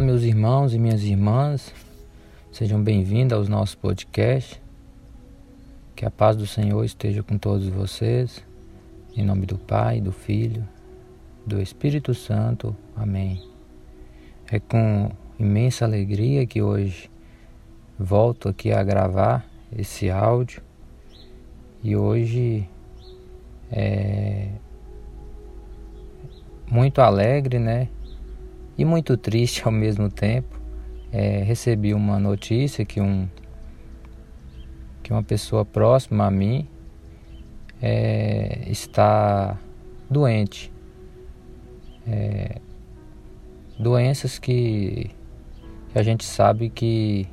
Olá, meus irmãos e minhas irmãs, sejam bem-vindos aos nossos podcasts. Que a paz do Senhor esteja com todos vocês, em nome do Pai, do Filho, do Espírito Santo. Amém. É com imensa alegria que hoje volto aqui a gravar esse áudio e hoje é muito alegre, né? E muito triste ao mesmo tempo. É, recebi uma notícia que, um, que uma pessoa próxima a mim é, está doente. É, doenças que, que a gente sabe que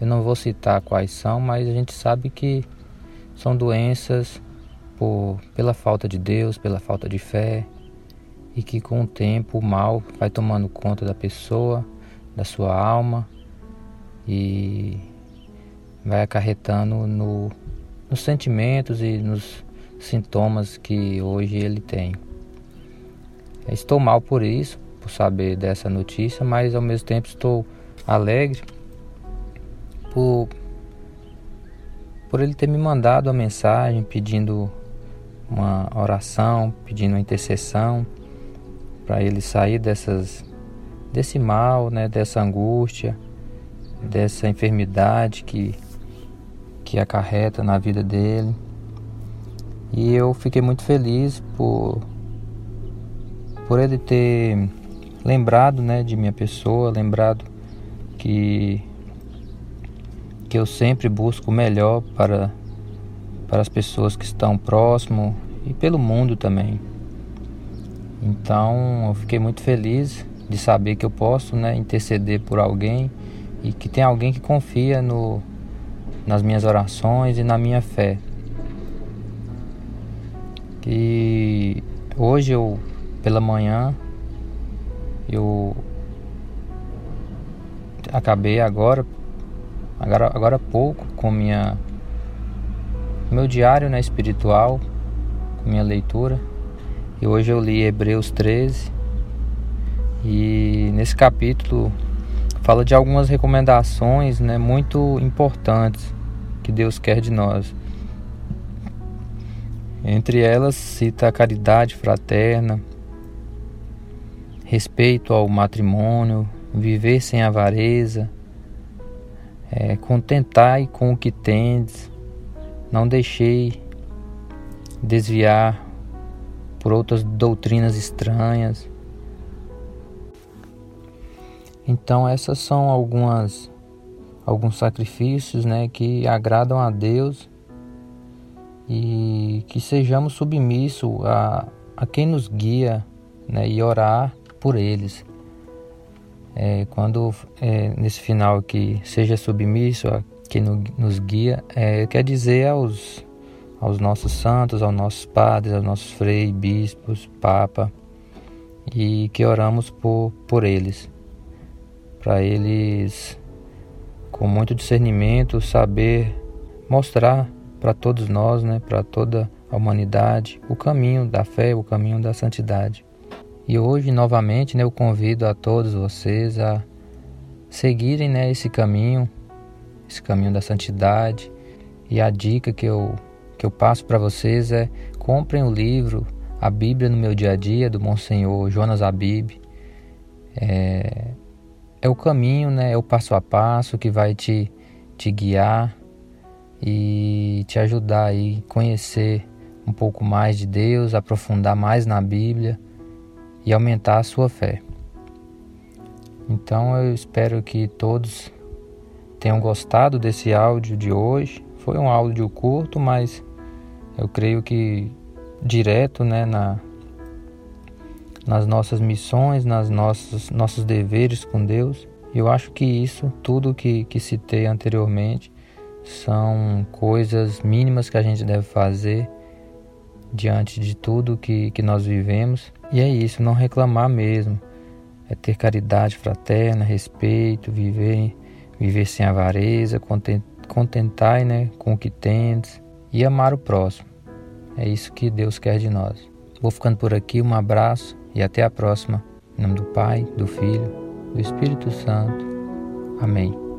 eu não vou citar quais são, mas a gente sabe que são doenças por, pela falta de Deus, pela falta de fé, e que com o tempo o mal vai tomando conta da pessoa, da sua alma e vai acarretando no, nos sentimentos e nos sintomas que hoje ele tem. Estou mal por isso, por saber dessa notícia, mas ao mesmo tempo estou alegre por, por ele ter me mandado a mensagem pedindo uma oração, pedindo uma intercessão para ele sair dessas desse mal, né, dessa angústia, dessa enfermidade que que acarreta na vida dele. E eu fiquei muito feliz por por ele ter lembrado, né, de minha pessoa, lembrado que que eu sempre busco o melhor para para as pessoas que estão próximo e pelo mundo também. Então eu fiquei muito feliz de saber que eu posso né, interceder por alguém e que tem alguém que confia no, nas minhas orações e na minha fé. E hoje eu, pela manhã, eu acabei agora, agora, agora há pouco, com minha, meu diário né, espiritual, com minha leitura. E hoje eu li Hebreus 13 e nesse capítulo fala de algumas recomendações né, muito importantes que Deus quer de nós. Entre elas cita a caridade fraterna, respeito ao matrimônio, viver sem avareza, é, contentai com o que tendes, não deixei desviar por outras doutrinas estranhas. Então essas são algumas alguns sacrifícios, né, que agradam a Deus e que sejamos submissos a, a quem nos guia, né, e orar por eles. É, quando é, nesse final aqui seja submisso a quem nos guia, é, quer dizer aos aos nossos santos, aos nossos padres, aos nossos freis, bispos, papa, e que oramos por, por eles, para eles, com muito discernimento, saber mostrar para todos nós, né, para toda a humanidade, o caminho da fé, o caminho da santidade. E hoje, novamente, né, eu convido a todos vocês a seguirem né, esse caminho, esse caminho da santidade. E a dica que eu que eu passo para vocês é comprem o livro A Bíblia no Meu Dia a Dia, do Monsenhor Jonas Abib. É, é o caminho, né? é o passo a passo que vai te, te guiar e te ajudar a conhecer um pouco mais de Deus, aprofundar mais na Bíblia e aumentar a sua fé. Então eu espero que todos tenham gostado desse áudio de hoje. Foi um áudio curto, mas eu creio que direto né, na, nas nossas missões, nas nossas nossos deveres com Deus. Eu acho que isso, tudo que, que citei anteriormente, são coisas mínimas que a gente deve fazer diante de tudo que, que nós vivemos. E é isso, não reclamar mesmo. É ter caridade fraterna, respeito, viver, viver sem avareza, contentar né, com o que tens e amar o próximo. É isso que Deus quer de nós. Vou ficando por aqui, um abraço e até a próxima. Em nome do Pai, do Filho do Espírito Santo. Amém.